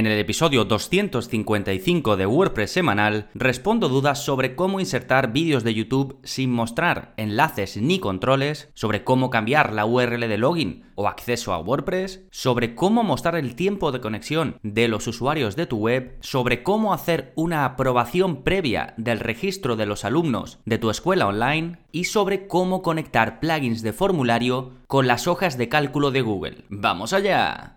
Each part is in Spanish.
En el episodio 255 de WordPress semanal respondo dudas sobre cómo insertar vídeos de YouTube sin mostrar enlaces ni controles, sobre cómo cambiar la URL de login o acceso a WordPress, sobre cómo mostrar el tiempo de conexión de los usuarios de tu web, sobre cómo hacer una aprobación previa del registro de los alumnos de tu escuela online y sobre cómo conectar plugins de formulario con las hojas de cálculo de Google. ¡Vamos allá!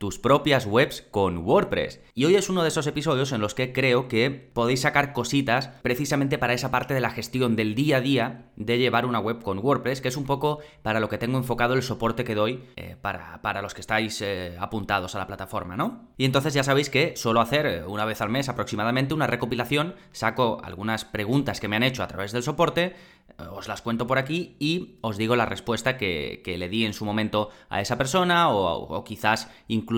tus propias webs con WordPress. Y hoy es uno de esos episodios en los que creo que podéis sacar cositas precisamente para esa parte de la gestión del día a día de llevar una web con WordPress, que es un poco para lo que tengo enfocado el soporte que doy eh, para, los que estáis eh, apuntados a la plataforma, ¿no? Y entonces ya sabéis que suelo hacer eh, una vez al mes aproximadamente una recopilación, saco algunas preguntas que me han hecho a través del soporte, os las cuento por aquí y os digo la respuesta que, le di en su momento a esa persona o, quizás incluso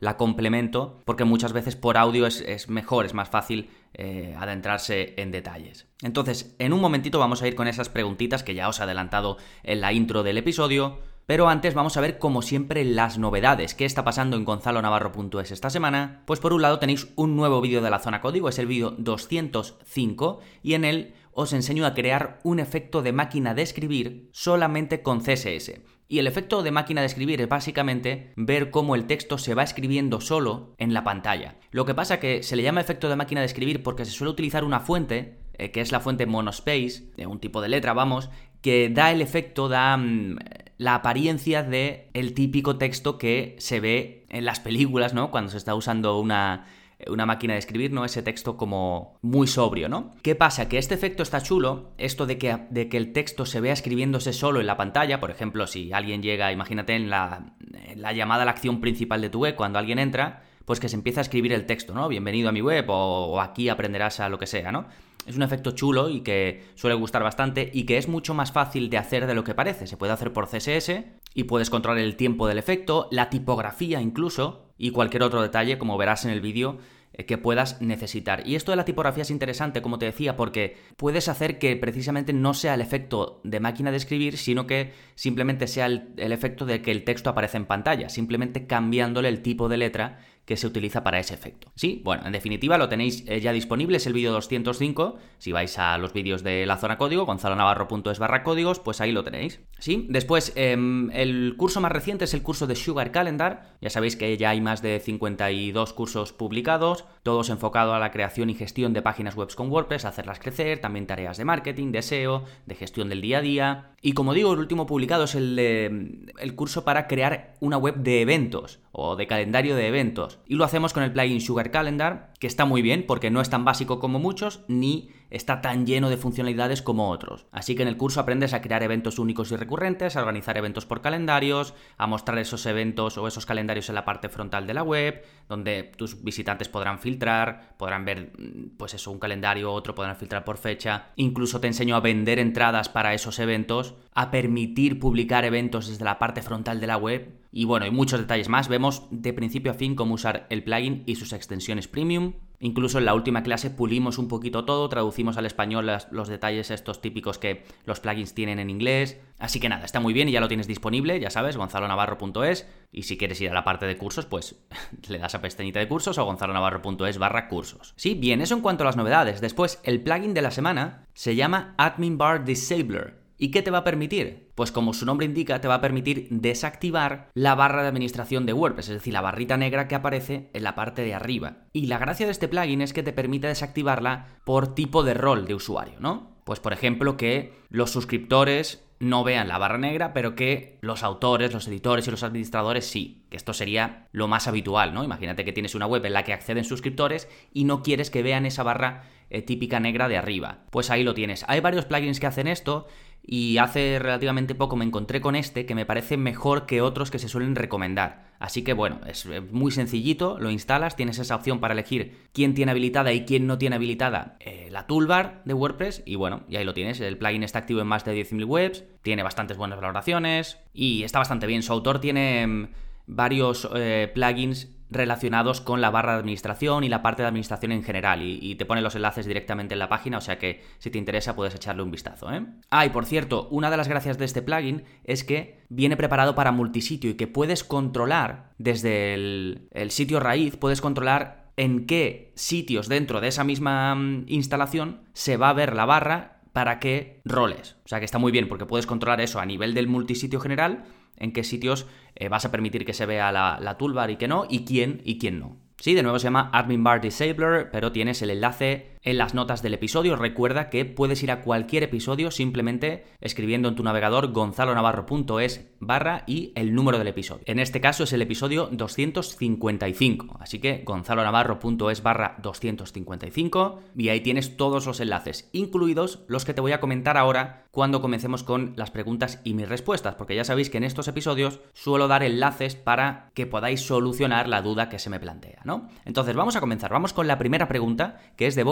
la complemento porque muchas veces por audio es, mejor, es más fácil eh, adentrarse en detalles. Entonces, en un momentito vamos a ir con esas preguntitas que ya os he adelantado en la intro del episodio. Pero antes vamos a ver, como siempre, las novedades. ¿Qué está pasando en gonzalonavarro.es esta semana? Pues por un lado tenéis un nuevo vídeo de la zona código, es el vídeo 205, y en él os enseño a crear un efecto de máquina de escribir solamente con CSS. Y el efecto de máquina de escribir es básicamente ver cómo el texto se va escribiendo solo en la pantalla. Lo que pasa que se le llama efecto de máquina de escribir porque se suele utilizar una fuente, eh, que es la fuente monospace, de un tipo de letra, vamos, que da el efecto, da mm, la apariencia de el típico texto que se ve en las películas, ¿no? Cuando se está usando una una máquina de escribir, ¿no? Ese texto como muy sobrio, ¿no? ¿Qué pasa? Que este efecto está chulo, esto de que, de que el texto se vea escribiéndose solo en la pantalla, por ejemplo, si alguien llega, imagínate en la, la llamada a la acción principal de tu web, cuando alguien entra, pues que se empieza a escribir el texto, ¿no? Bienvenido a mi web o, o aquí aprenderás a lo que sea, ¿no? Es un efecto chulo y que suele gustar bastante y que es mucho más fácil de hacer de lo que parece. Se puede hacer por CSS y puedes controlar el tiempo del efecto, la tipografía incluso, y cualquier otro detalle, como verás en el vídeo, eh, que puedas necesitar. Y esto de la tipografía es interesante, como te decía, porque puedes hacer que precisamente no sea el efecto de máquina de escribir, sino que simplemente sea el, el efecto de que el texto aparece en pantalla, simplemente cambiándole el tipo de letra que se utiliza para ese efecto. Sí, bueno, en definitiva lo tenéis eh, ya disponible, es el vídeo 205, si vais a los vídeos de la zona código, gonzalonavarro.es barra códigos, pues ahí lo tenéis. Sí, después em, el curso más reciente es el curso de Sugar Calendar, ya sabéis que ya hay más de 52 cursos publicados, todos enfocados a la creación y gestión de páginas web con WordPress, hacerlas crecer, también tareas de marketing, de SEO, de gestión del día a día. Y como digo, el último publicado es el, el curso para crear una web de eventos o de calendario de eventos. Y lo hacemos con el plugin Sugar Calendar, que está muy bien porque no es tan básico como muchos, ni está tan lleno de funcionalidades como otros. Así que en el curso aprendes a crear eventos únicos y recurrentes, a organizar eventos por calendarios, a mostrar esos eventos o esos calendarios en la parte frontal de la web, donde tus visitantes podrán filtrar, podrán ver, mm, pues eso, un calendario, otro podrán filtrar por fecha. Incluso te enseño a vender entradas para esos eventos, a permitir publicar eventos desde la parte frontal de la web. Y bueno, hay muchos detalles más. Vemos de principio a fin cómo usar el plugin y sus extensiones premium. Incluso en la última clase pulimos un poquito todo, traducimos al español los detalles estos típicos que los plugins tienen en inglés. Así que nada, está muy bien y ya lo tienes disponible, ya sabes, gonzalonavarro.es. Y si quieres ir a la parte de cursos, pues le das a pestañita de cursos o gonzalonavarro.es barra cursos. Sí, bien, eso en cuanto a las novedades. Después, el plugin de la semana se llama Admin Bar Disabler. ¿Y qué te va a permitir? Pues como su nombre indica, te va a permitir desactivar la barra de administración de WordPress, es decir, la barrita negra que aparece en la parte de arriba. Y la gracia de este plugin es que te permite desactivarla por tipo de rol de usuario, ¿no? Pues por ejemplo que los suscriptores no vean la barra negra, pero que los autores, los editores y los administradores sí, que esto sería lo más habitual, ¿no? Imagínate que tienes una web en la que acceden suscriptores y no quieres que vean esa barra eh, típica negra de arriba. Pues ahí lo tienes. Hay varios plugins que hacen esto. Y hace relativamente poco me encontré con este que me parece mejor que otros que se suelen recomendar. Así que bueno, es muy sencillito, lo instalas, tienes esa opción para elegir quién tiene habilitada y quién no tiene habilitada eh, la toolbar de WordPress y bueno, y ahí lo tienes, el plugin está activo en más de 10.000 webs, tiene bastantes buenas valoraciones y está bastante bien. Su autor tiene mm, varios eh, plugins relacionados con la barra de administración y la parte de administración en general y, te pone los enlaces directamente en la página, o sea que si te interesa puedes echarle un vistazo. ¿eh? Ah, y por cierto, una de las gracias de este plugin es que viene preparado para multisitio y que puedes controlar desde el, sitio raíz, puedes controlar en qué sitios dentro de esa misma mm, instalación se va a ver la barra para qué roles. O sea que está muy bien porque puedes controlar eso a nivel del multisitio general en qué sitios eh, vas a permitir que se vea la, la toolbar y que no, y quién y quién no. Sí, de nuevo se llama Admin Bar Disabler, pero tienes el enlace en las notas del episodio. Recuerda que puedes ir a cualquier episodio simplemente escribiendo en tu navegador gonzalonavarro.es barra y el número del episodio. En este caso es el episodio 255, así que gonzalonavarro.es barra 255 y ahí tienes todos los enlaces, incluidos los que te voy a comentar ahora cuando comencemos con las preguntas y mis respuestas, porque ya sabéis que en estos episodios suelo dar enlaces para que podáis solucionar la duda que se me plantea, ¿no? Entonces vamos a comenzar, vamos con la primera pregunta, que es de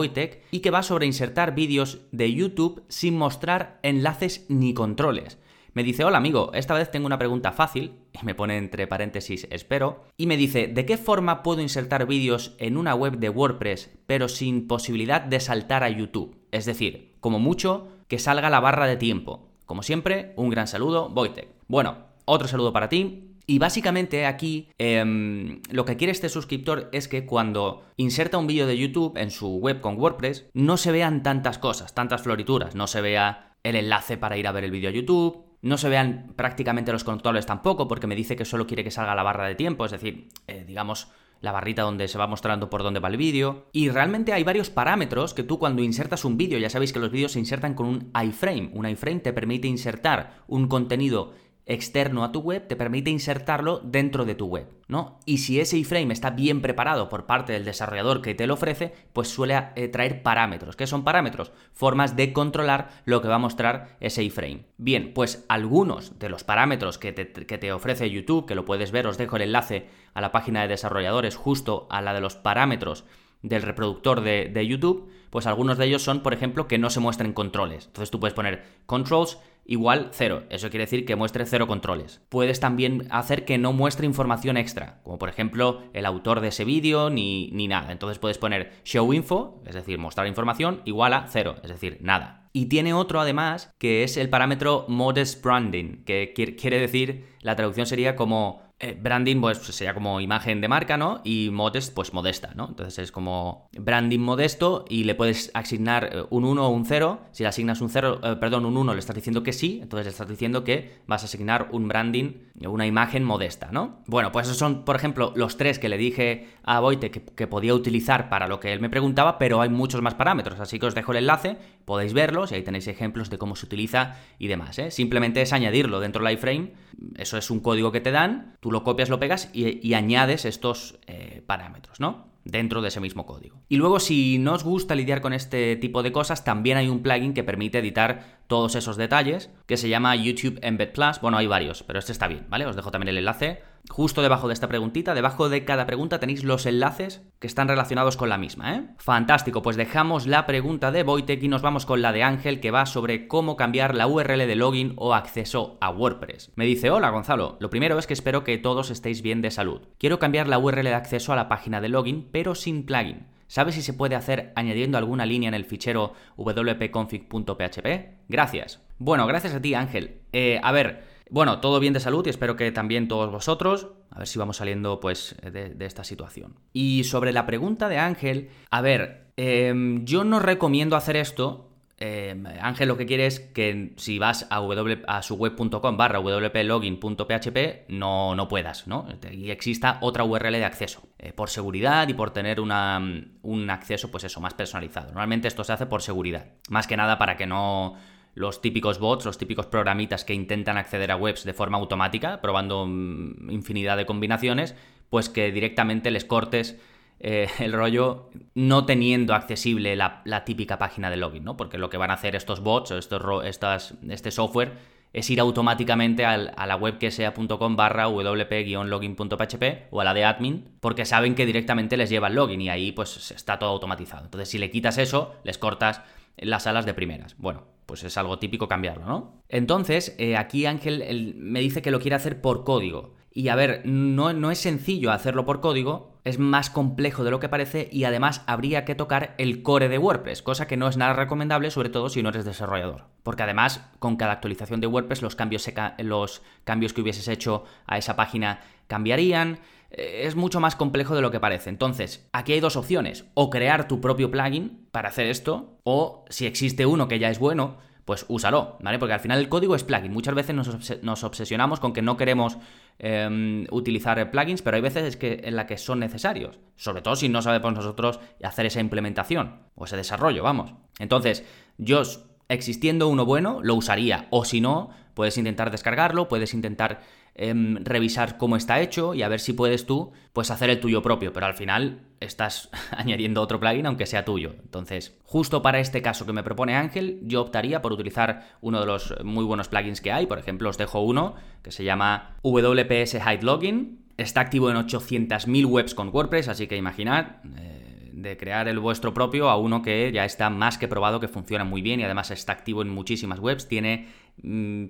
Y que va sobre insertar vídeos de YouTube sin mostrar enlaces ni controles. Me dice, hola amigo, esta vez tengo una pregunta fácil, y me pone entre paréntesis espero, y me dice, ¿de qué forma puedo insertar vídeos en una web de WordPress pero sin posibilidad de saltar a YouTube? Es decir, como mucho, que salga la barra de tiempo. Como siempre, un gran saludo, Wojtek. Bueno, otro saludo para ti, y básicamente aquí em, lo que quiere este suscriptor es que cuando inserta un vídeo de YouTube en su web con WordPress, no se vean tantas cosas, tantas florituras, no se vea el enlace para ir a ver el vídeo a YouTube, no se vean prácticamente los controles tampoco, porque me dice que solo quiere que salga la barra de tiempo, es decir, eh, digamos, la barrita donde se va mostrando por dónde va el vídeo. Y realmente hay varios parámetros que tú cuando insertas un vídeo, ya sabéis que los vídeos se insertan con un iframe. Un iframe te permite insertar un contenido externo a tu web te permite insertarlo dentro de tu web, ¿no? Y si ese iframe está bien preparado por parte del desarrollador que te lo ofrece, pues suele eh, traer parámetros. ¿Qué son parámetros? Formas de controlar lo que va a mostrar ese iframe. Bien, pues algunos de los parámetros que te, ofrece YouTube, que lo puedes ver, os dejo el enlace a la página de desarrolladores justo a la de los parámetros del reproductor de, de, YouTube, pues algunos de ellos son, por ejemplo, que no se muestren controles. Entonces tú puedes poner controls igual cero. Eso quiere decir que muestre cero controles. Puedes también hacer que no muestre información extra, como por ejemplo el autor de ese vídeo ni, ni nada. Entonces puedes poner show info, es decir, mostrar información, igual a cero, es decir, nada. Y tiene otro además que es el parámetro modest branding, que quiere decir, la traducción sería como eh, branding, pues sería como imagen de marca, ¿no? Y modest, pues modesta, ¿no? Entonces es como branding modesto y le puedes asignar eh, un 1 o un 0. Si le asignas un 0, eh, perdón, un 1, le estás diciendo que sí, entonces le estás diciendo que vas a asignar un branding, una imagen modesta, ¿no? Bueno, pues esos son, por ejemplo, los tres que le dije a Boite que, podía utilizar para lo que él me preguntaba, pero hay muchos más parámetros, así que os dejo el enlace, podéis verlos y ahí tenéis ejemplos de cómo se utiliza y demás. Simplemente es añadirlo dentro del iframe, eso es un código que te dan, lo copias, lo pegas y, añades estos eh, parámetros, ¿no? dentro de ese mismo código. Y luego si no os gusta lidiar con este tipo de cosas, también hay un plugin que permite editar todos esos detalles, que se llama YouTube Embed Plus. Bueno, hay varios, pero este está bien, ¿vale? Os dejo también el enlace justo debajo de esta preguntita. Debajo de cada pregunta tenéis los enlaces que están relacionados con la misma, ¿eh? Fantástico, pues dejamos la pregunta de Wojtek y nos vamos con la de Ángel, que va sobre cómo cambiar la URL de login o acceso a WordPress. Me dice, hola Gonzalo, lo primero es que espero que todos estéis bien de salud. Quiero cambiar la URL de acceso a la página de login, pero sin plugin. ¿Sabes si se puede hacer añadiendo alguna línea en el fichero wp-config.php? Gracias. Bueno, gracias a ti, Ángel. Eh, a ver, bueno, todo bien de salud y espero que también todos vosotros. A ver si vamos saliendo pues de, esta situación. Y sobre la pregunta de Ángel, a ver, em, yo no recomiendo hacer esto eh, Ángel lo que quiere es que si vas a, w, a su web.com barra wplogin.php no, no puedas, ¿no? Y exista otra URL de acceso, eh, por seguridad y por tener un acceso, pues eso, más personalizado. Normalmente esto se hace por seguridad, más que nada para que no los típicos bots, los típicos programitas que intentan acceder a webs de forma automática, probando mm, infinidad de combinaciones, pues que directamente les cortes eh, el rollo no teniendo accesible la, típica página de login, ¿no? Porque lo que van a hacer estos bots o estos, estas, este software es ir automáticamente a la web que sea.com barra wp-login.php o a la de admin, porque saben que directamente les lleva el login y ahí pues está todo automatizado. Entonces si le quitas eso, les cortas las alas de primeras. Bueno, pues es algo típico cambiarlo, ¿no? Entonces, eh, aquí Ángel me dice que lo quiere hacer por código. Y a ver, no, no es sencillo hacerlo por código, es más complejo de lo que parece y además habría que tocar el core de WordPress, cosa que no es nada recomendable, sobre todo si no eres desarrollador. Porque además, con cada actualización de WordPress, los cambios, los cambios que hubieses hecho a esa página cambiarían. Eh, es mucho más complejo de lo que parece. Entonces, aquí hay dos opciones. O crear tu propio plugin para hacer esto, o si existe uno que ya es bueno, pues úsalo, ¿vale? Porque al final el código es plugin. Muchas veces nos, obsesionamos con que no queremos em, utilizar plugins, pero hay veces que, en la que son necesarios. Sobre todo si no sabemos nosotros hacer esa implementación o ese desarrollo, vamos. Entonces, yo, existiendo uno bueno, lo usaría. O si no, puedes intentar descargarlo, puedes intentar Em, revisar cómo está hecho y a ver si puedes tú pues hacer el tuyo propio, pero al final estás añadiendo otro plugin aunque sea tuyo. Entonces, justo para este caso que me propone Ángel, yo optaría por utilizar uno de los muy buenos plugins que hay, por ejemplo, os dejo uno que se llama WPS Hide Login, está activo en 800.000 webs con WordPress, así que imaginad... Eh, de crear el vuestro propio a uno que ya está más que probado, que funciona muy bien y además está activo en muchísimas webs, tiene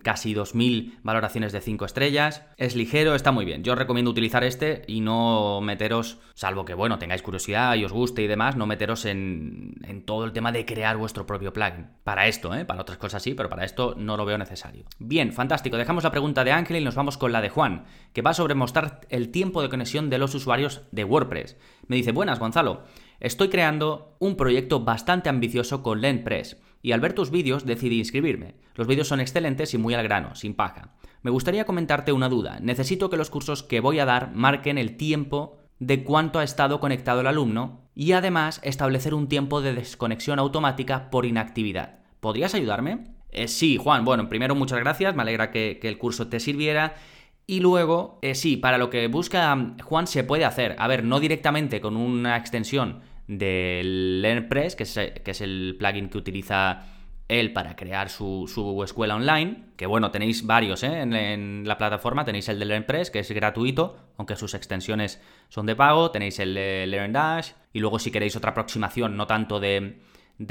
casi 2.000 valoraciones de 5 estrellas. Es ligero, está muy bien. Yo os recomiendo utilizar este y no meteros, salvo que, bueno, tengáis curiosidad y os guste y demás, no meteros en, en todo el tema de crear vuestro propio plugin. Para esto, ¿eh? Para otras cosas sí, pero para esto no lo veo necesario. Bien, fantástico. Dejamos la pregunta de Ángel y nos vamos con la de Juan, que va sobre mostrar el tiempo de conexión de los usuarios de WordPress. Me dice, buenas, Gonzalo. Estoy creando un proyecto bastante ambicioso con LendPress y al ver tus vídeos decidí inscribirme. Los vídeos son excelentes y muy al grano, sin paja. Me gustaría comentarte una duda. Necesito que los cursos que voy a dar marquen el tiempo de cuánto ha estado conectado el alumno y además establecer un tiempo de desconexión automática por inactividad. ¿Podrías ayudarme? Eh, sí, Juan. Bueno, primero muchas gracias, me alegra que, el curso te sirviera. Y luego, eh, sí, para lo que busca Juan se puede hacer. A ver, no directamente con una extensión del LearnPress, que es, que es el plugin que utiliza él para crear su, escuela online, que bueno, tenéis varios ¿eh? en, la plataforma, tenéis el de LearnPress, que es gratuito, aunque sus extensiones son de pago, tenéis el de LearnDash, y luego si queréis otra aproximación, no tanto de,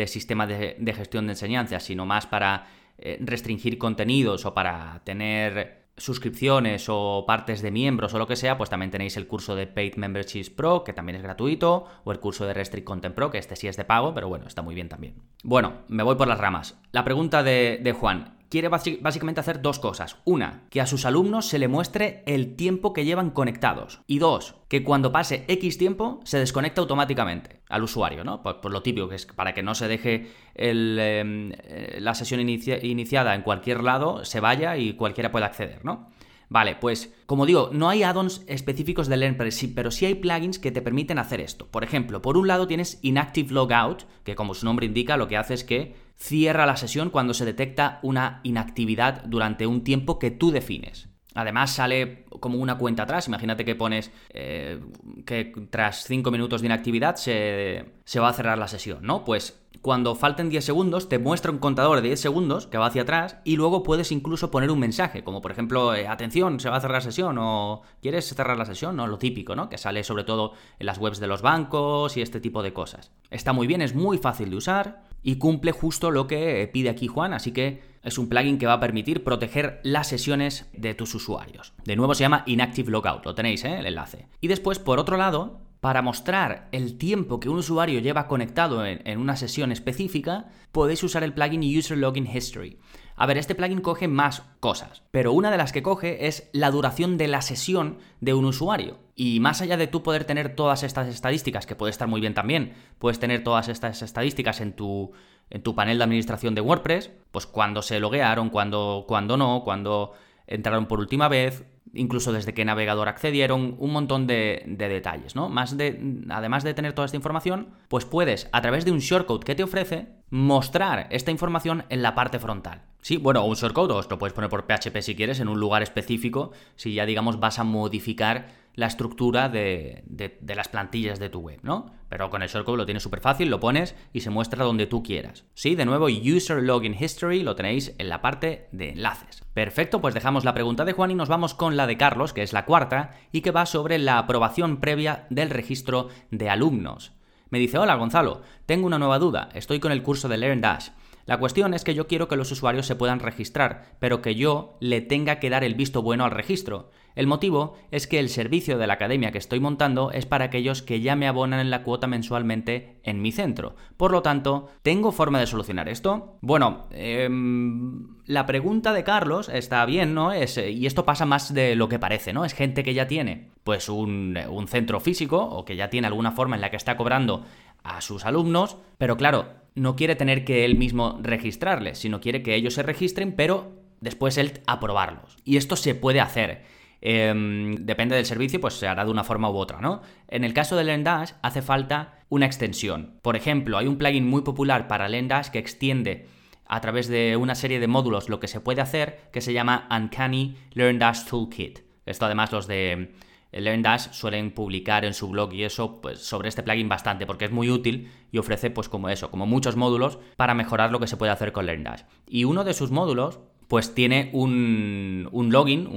sistema de, gestión de enseñanza, sino más para eh, restringir contenidos o para tener suscripciones o partes de miembros o lo que sea, pues también tenéis el curso de Paid Memberships Pro, que también es gratuito, o el curso de Restrict Content Pro, que este sí es de pago, pero bueno, está muy bien también. Bueno, me voy por las ramas. La pregunta de, de Juan quiere básicamente hacer dos cosas. Una, que a sus alumnos se le muestre el tiempo que llevan conectados. Y dos, que cuando pase X tiempo se desconecta automáticamente al usuario, ¿no? Por, lo típico, que es para que no se deje em, eh, la sesión iniciada en cualquier lado, se vaya y cualquiera pueda acceder, ¿no? Vale, pues como digo, no hay add-ons específicos de LearnPress, pero sí hay plugins que te permiten hacer esto. Por ejemplo, por un lado tienes Inactive Logout, que como su nombre indica, lo que hace es que cierra la sesión cuando se detecta una inactividad durante un tiempo que tú defines. Además sale como una cuenta atrás, imagínate que pones eh, que tras 5 minutos de inactividad se, se va a cerrar la sesión, ¿no? Pues cuando falten 10 segundos, te muestra un contador de 10 segundos que va hacia atrás y luego puedes incluso poner un mensaje, como por ejemplo, eh, atención, se va a cerrar la sesión o ¿quieres cerrar la sesión? ¿no? Lo típico, ¿no? Que sale sobre todo en las webs de los bancos y este tipo de cosas. Está muy bien, es muy fácil de usar y cumple justo lo que pide aquí Juan, así que es un plugin que va a permitir proteger las sesiones de tus usuarios. De nuevo se llama Inactive Logout, lo tenéis, ¿eh? el enlace. Y después, por otro lado, para mostrar el tiempo que un usuario lleva conectado en, una sesión específica, podéis usar el plugin User Login History. A ver, este plugin coge más cosas, pero una de las que coge es la duración de la sesión de un usuario. Y más allá de tú poder tener todas estas estadísticas, que puede estar muy bien también, puedes tener todas estas estadísticas en tu, en tu panel de administración de WordPress, pues cuando se loguearon, cuando, cuando no, cuando entraron por última vez, incluso desde qué navegador accedieron, un montón de, detalles, ¿no? Más de, además de tener toda esta información, pues puedes, a través de un shortcode que te ofrece, mostrar esta información en la parte frontal. Sí, bueno, un shortcode, o lo puedes poner por PHP si quieres, en un lugar específico, si ya digamos vas a modificar la estructura de, las plantillas de tu web, ¿no? Pero con el shortcode lo tienes súper fácil, lo pones y se muestra donde tú quieras. Sí, de nuevo, User Login History lo tenéis en la parte de enlaces. Perfecto, pues dejamos la pregunta de Juan y nos vamos con la de Carlos, que es la cuarta, y que va sobre la aprobación previa del registro de alumnos. Me dice, hola Gonzalo, tengo una nueva duda, estoy con el curso de LearnDash. La cuestión es que yo quiero que los usuarios se puedan registrar, pero que yo le tenga que dar el visto bueno al registro. El motivo es que el servicio de la academia que estoy montando es para aquellos que ya me abonan en la cuota mensualmente en mi centro. Por lo tanto, ¿tengo forma de solucionar esto? Bueno, em, la pregunta de Carlos está bien, ¿no? Es, y esto pasa más de lo que parece, ¿no? Es gente que ya tiene pues un, un centro físico o que ya tiene alguna forma en la que está cobrando a sus alumnos, pero claro, no quiere tener que él mismo registrarles, sino quiere que ellos se registren, pero después él aprobarlos. Y esto se puede hacer. Em, depende del servicio, pues se hará de una forma u otra, ¿no? En el caso de LearnDash hace falta una extensión. Por ejemplo, hay un plugin muy popular para LearnDash que extiende a través de una serie de módulos lo que se puede hacer, que se llama Uncanny LearnDash Toolkit. Esto además los de LearnDash suelen publicar en su blog y eso pues sobre este plugin bastante porque es muy útil y ofrece pues como eso, como muchos módulos para mejorar lo que se puede hacer con LearnDash. Y uno de sus módulos pues tiene un, login,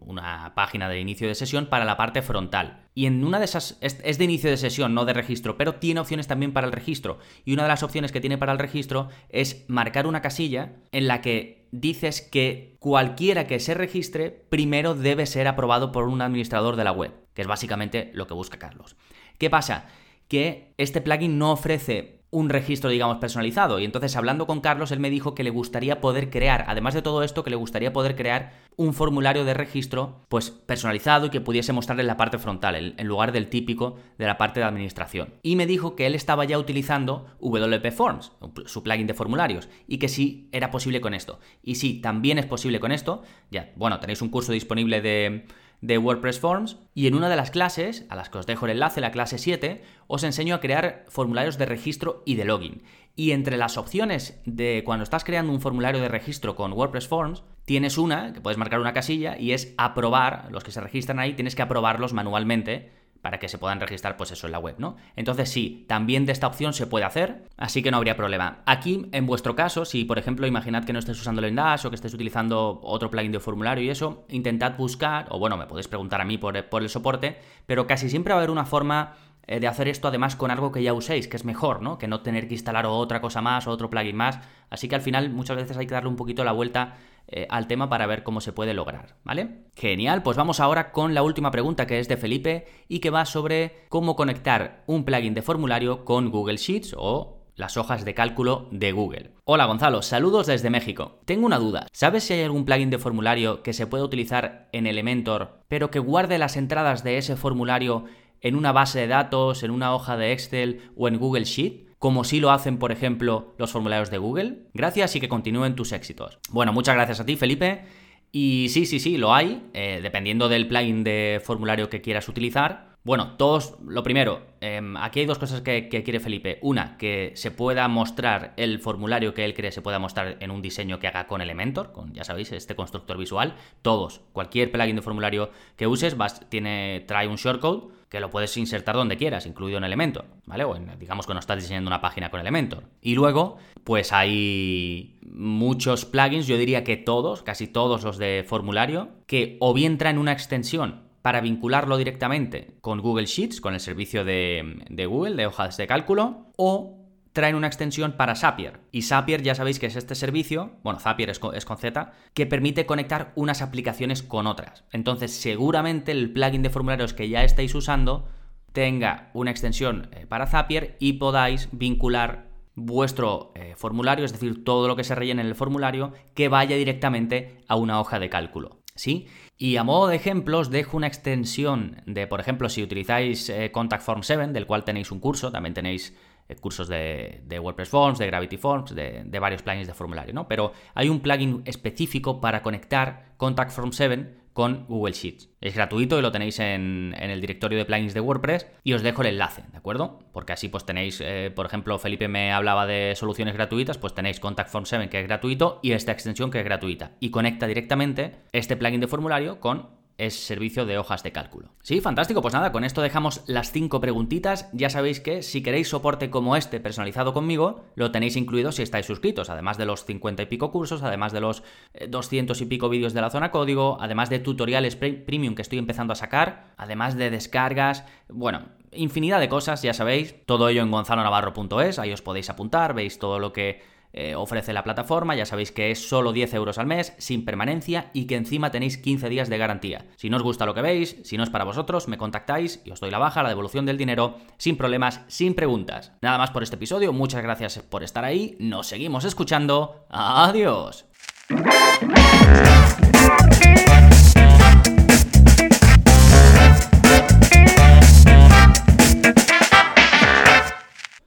una página de inicio de sesión para la parte frontal. Y en una de esas, es, de inicio de sesión, no de registro, pero tiene opciones también para el registro. Y una de las opciones que tiene para el registro es marcar una casilla en la que dices que cualquiera que se registre primero debe ser aprobado por un administrador de la web, que es básicamente lo que busca Carlos. ¿Qué pasa? Que este plugin no ofrece un registro, digamos, personalizado. Y entonces, hablando con Carlos, él me dijo que le gustaría poder crear, además de todo esto, que le gustaría poder crear un formulario de registro, pues personalizado y que pudiese mostrarle la parte frontal, en lugar del típico de la parte de administración. Y me dijo que él estaba ya utilizando WP Forms, su plugin de formularios, y que sí era posible con esto. Y sí, también es posible con esto. Ya, bueno, tenéis un curso disponible de de WordPress Forms y en una de las clases, a las que os dejo el enlace, la clase 7, os enseño a crear formularios de registro y de login. Y entre las opciones de cuando estás creando un formulario de registro con WordPress Forms, tienes una, que puedes marcar una casilla, y es aprobar, los que se registran ahí, tienes que aprobarlos manualmente para que se puedan registrar pues eso en la web, ¿no? Entonces sí, también de esta opción se puede hacer, así que no habría problema. Aquí, en vuestro caso, si por ejemplo imaginad que no estés usando el Dash o que estés utilizando otro plugin de formulario y eso, intentad buscar, o bueno, me podéis preguntar a mí por, por el soporte, pero casi siempre va a haber una forma eh, de hacer esto además con algo que ya uséis, que es mejor, ¿no? Que no tener que instalar otra cosa más o otro plugin más. Así que al final muchas veces hay que darle un poquito la vuelta eh, al tema para ver cómo se puede lograr, ¿vale? Genial, pues vamos ahora con la última pregunta que es de Felipe y que va sobre cómo conectar un plugin de formulario con Google Sheets o las hojas de cálculo de Google. Hola Gonzalo, saludos desde México. Tengo una duda. ¿Sabes si hay algún plugin de formulario que se pueda utilizar en Elementor, pero que guarde las entradas de ese formulario en una base de datos, en una hoja de Excel o en Google Sheet? Como sí lo hacen, por ejemplo, los formularios de Google. Gracias y que continúen tus éxitos. Bueno, muchas gracias a ti, Felipe. Y sí, sí, sí, lo hay, eh, dependiendo del plugin de formulario que quieras utilizar. Bueno, todos, lo primero, em, aquí hay dos cosas que, quiere Felipe. Una, que se pueda mostrar el formulario que él cree se pueda mostrar en un diseño que haga con Elementor, con, ya sabéis, este constructor visual. Todos, cualquier plugin de formulario que uses, tiene, trae un shortcode que lo puedes insertar donde quieras, incluido en Elementor, ¿vale? O digamos que no estás diseñando una página con Elementor. Y luego, pues hay muchos plugins, yo diría que todos, casi todos los de formulario, que o bien traen una extensión para vincularlo directamente con Google Sheets, con el servicio de, Google de hojas de cálculo, o traen una extensión para Zapier. Y Zapier ya sabéis que es este servicio, bueno, Zapier es con, Z, que permite conectar unas aplicaciones con otras. Entonces, seguramente el plugin de formularios que ya estáis usando tenga una extensión eh, para Zapier y podáis vincular vuestro eh, formulario, es decir, todo lo que se rellene en el formulario, que vaya directamente a una hoja de cálculo. ¿Sí? Y a modo de ejemplos, dejo una extensión de, por ejemplo, si utilizáis eh, Contact Form 7, del cual tenéis un curso, también tenéis cursos de, WordPress Forms, de Gravity Forms, de, de, varios plugins de formulario, ¿no? Pero hay un plugin específico para conectar Contact Form 7 con Google Sheets. Es gratuito y lo tenéis en, el directorio de plugins de WordPress y os dejo el enlace, ¿de acuerdo? Porque así pues tenéis, eh, por ejemplo, Felipe me hablaba de soluciones gratuitas, pues tenéis Contact Form 7 que es gratuito y esta extensión que es gratuita y conecta directamente este plugin de formulario con es servicio de hojas de cálculo. Sí, fantástico. Pues nada, con esto dejamos las cinco preguntitas. Ya sabéis que si queréis soporte como este personalizado conmigo, lo tenéis incluido si estáis suscritos, además de los 50 y pico cursos, además de los 200 eh, y pico vídeos de la zona código, además de tutoriales premium que estoy empezando a sacar, además de descargas, bueno, infinidad de cosas, ya sabéis, todo ello en gonzalonavarro.es, ahí os podéis apuntar, veis todo lo que eh, ofrece la plataforma, ya sabéis que es solo 10 euros al mes, sin permanencia y que encima tenéis 15 días de garantía. Si no os gusta lo que veis, si no es para vosotros, me contactáis y os doy la baja, la devolución del dinero, sin problemas, sin preguntas. Nada más por este episodio, muchas gracias por estar ahí, nos seguimos escuchando, adiós.